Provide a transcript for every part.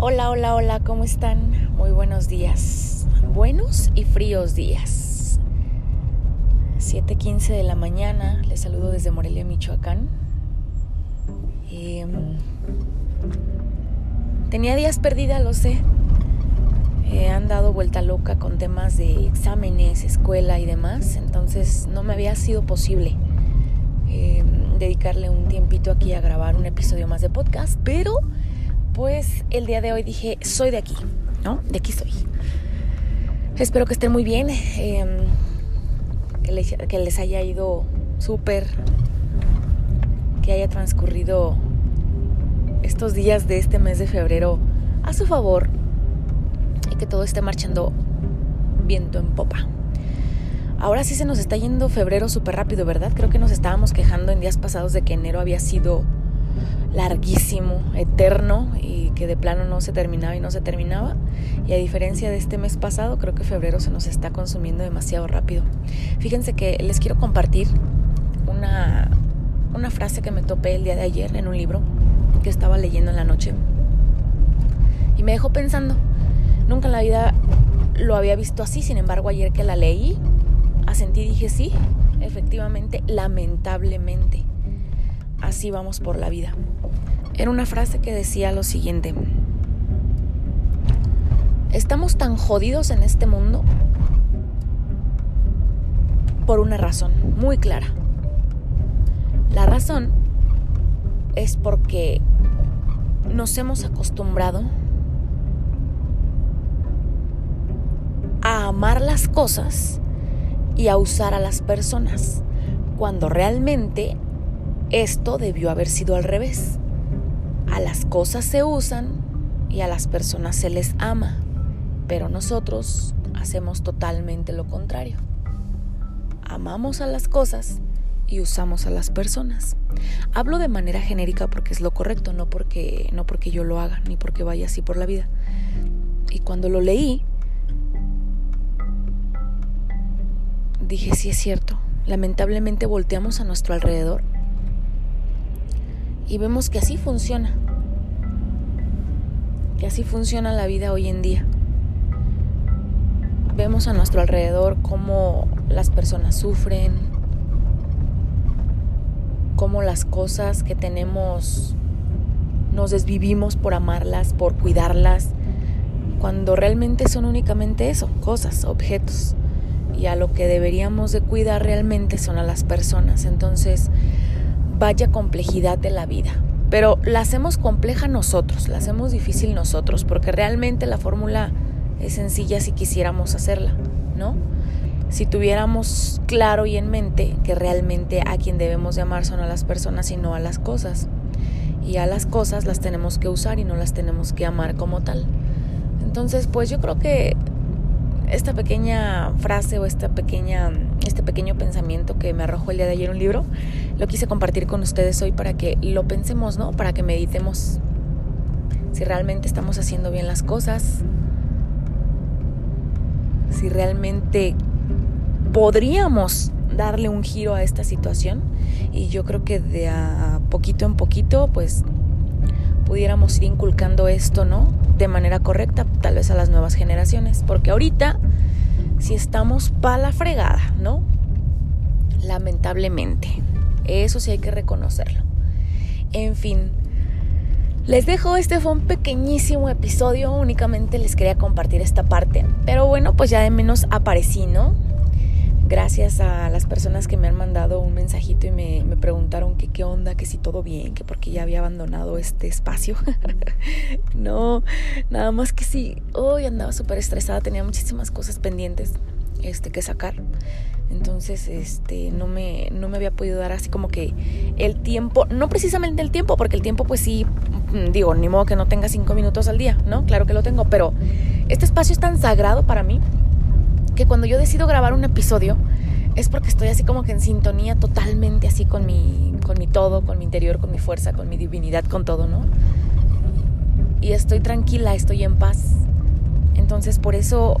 Hola, hola, hola, ¿cómo están? Muy buenos días. Buenos y fríos días. 7.15 de la mañana, les saludo desde Morelia, Michoacán. Em, tenía días perdida, lo sé. He andado vuelta loca con temas de exámenes, escuela y demás, entonces no me había sido posible em, dedicarle un tiempito aquí a grabar un episodio más de podcast, pero pues el día de hoy dije, soy de aquí, ¿no? De aquí soy. Espero que estén muy bien, em, que, les, que les haya ido súper, que haya transcurrido estos días de este mes de febrero a su favor y que todo esté marchando viento en popa. Ahora sí se nos está yendo febrero súper rápido, ¿verdad? Creo que nos estábamos quejando en días pasados de que enero había sido larguísimo, eterno y que de plano no se terminaba y no se terminaba. Y a diferencia de este mes pasado, creo que febrero se nos está consumiendo demasiado rápido. Fíjense que les quiero compartir una, una frase que me topé el día de ayer en un libro que estaba leyendo en la noche. Y me dejó pensando. Nunca en la vida lo había visto así, sin embargo ayer que la leí, asentí y dije sí, efectivamente, lamentablemente así vamos por la vida. Era una frase que decía lo siguiente. Estamos tan jodidos en este mundo por una razón muy clara. La razón es porque nos hemos acostumbrado a amar las cosas y a usar a las personas, cuando realmente esto debió haber sido al revés. A las cosas se usan y a las personas se les ama, pero nosotros hacemos totalmente lo contrario. Amamos a las cosas y usamos a las personas. Hablo de manera genérica porque es lo correcto, no porque no porque yo lo haga ni porque vaya así por la vida. Y cuando lo leí dije, sí es cierto. Lamentablemente volteamos a nuestro alrededor y vemos que así funciona, que así funciona la vida hoy en día. Vemos a nuestro alrededor cómo las personas sufren, cómo las cosas que tenemos nos desvivimos por amarlas, por cuidarlas, cuando realmente son únicamente eso, cosas, objetos. Y a lo que deberíamos de cuidar realmente son a las personas. Entonces, vaya complejidad de la vida. Pero la hacemos compleja nosotros, la hacemos difícil nosotros, porque realmente la fórmula es sencilla si quisiéramos hacerla, ¿no? Si tuviéramos claro y en mente que realmente a quien debemos de amar son a las personas y no a las cosas. Y a las cosas las tenemos que usar y no las tenemos que amar como tal. Entonces, pues yo creo que esta pequeña frase o esta pequeña, este pequeño pensamiento que me arrojó el día de ayer un libro, lo quise compartir con ustedes hoy para que lo pensemos, ¿no? Para que meditemos si realmente estamos haciendo bien las cosas, si realmente podríamos darle un giro a esta situación y yo creo que de a poquito en poquito pues pudiéramos ir inculcando esto, ¿no? De manera correcta, tal vez a las nuevas generaciones. Porque ahorita, si estamos pa' la fregada, ¿no? Lamentablemente. Eso sí hay que reconocerlo. En fin, les dejo, este fue un pequeñísimo episodio, únicamente les quería compartir esta parte, pero bueno, pues ya de menos aparecí, ¿no? Gracias a las personas que me han mandado un mensajito y me, preguntaron que qué onda, que si todo bien, que porque ya había abandonado este espacio. no, nada más que sí, hoy andaba súper estresada, tenía muchísimas cosas pendientes este, que sacar. Entonces, este, no me, no me había podido dar así como que el tiempo, no precisamente el tiempo, porque el tiempo pues sí, mm, digo, ni modo que no tenga cinco minutos al día, ¿no? Claro que lo tengo, pero este espacio es tan sagrado para mí que cuando yo decido grabar un episodio es porque estoy así como que en sintonía totalmente así con mi, con mi todo, con mi interior, con mi fuerza, con mi divinidad, con todo, ¿no? Y estoy tranquila, estoy en paz. Entonces por eso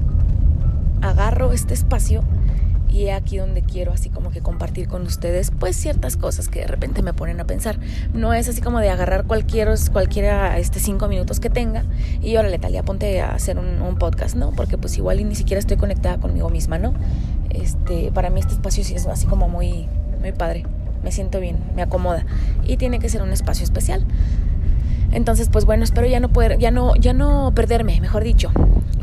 agarro este espacio y es aquí donde quiero así como que compartir con ustedes pues ciertas cosas que de repente me ponen a pensar. No es así como de agarrar cualquier, cualquiera este cinco minutos que tenga y órale, Talia, ponte a hacer un, podcast, ¿no? Porque pues igual ni siquiera estoy conectada conmigo misma, ¿no? Este, para mí este espacio sí es así como muy, muy padre. Me siento bien, me acomoda. Y tiene que ser un espacio especial. Entonces, pues bueno, espero ya no poder, ya no, ya no perderme, mejor dicho,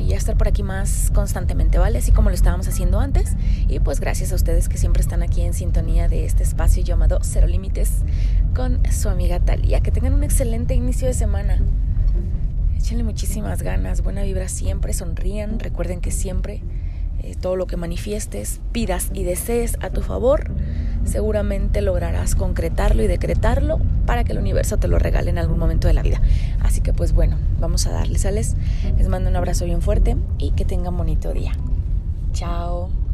y ya estar por aquí más constantemente, ¿vale? Así como lo estábamos haciendo antes. Y pues gracias a ustedes que siempre están aquí en sintonía de este espacio llamado Cero Límites con su amiga Talia. Que tengan un excelente inicio de semana. Échenle muchísimas ganas, buena vibra siempre, sonrían, recuerden que siempre eh, todo lo que manifiestes, pidas y desees a tu favor, seguramente lograrás concretarlo y decretarlo para que el universo te lo regale en algún momento de la vida. Así que pues bueno, vamos a darles, ¿sales? Les mando un abrazo bien fuerte y que tengan bonito día. Chao.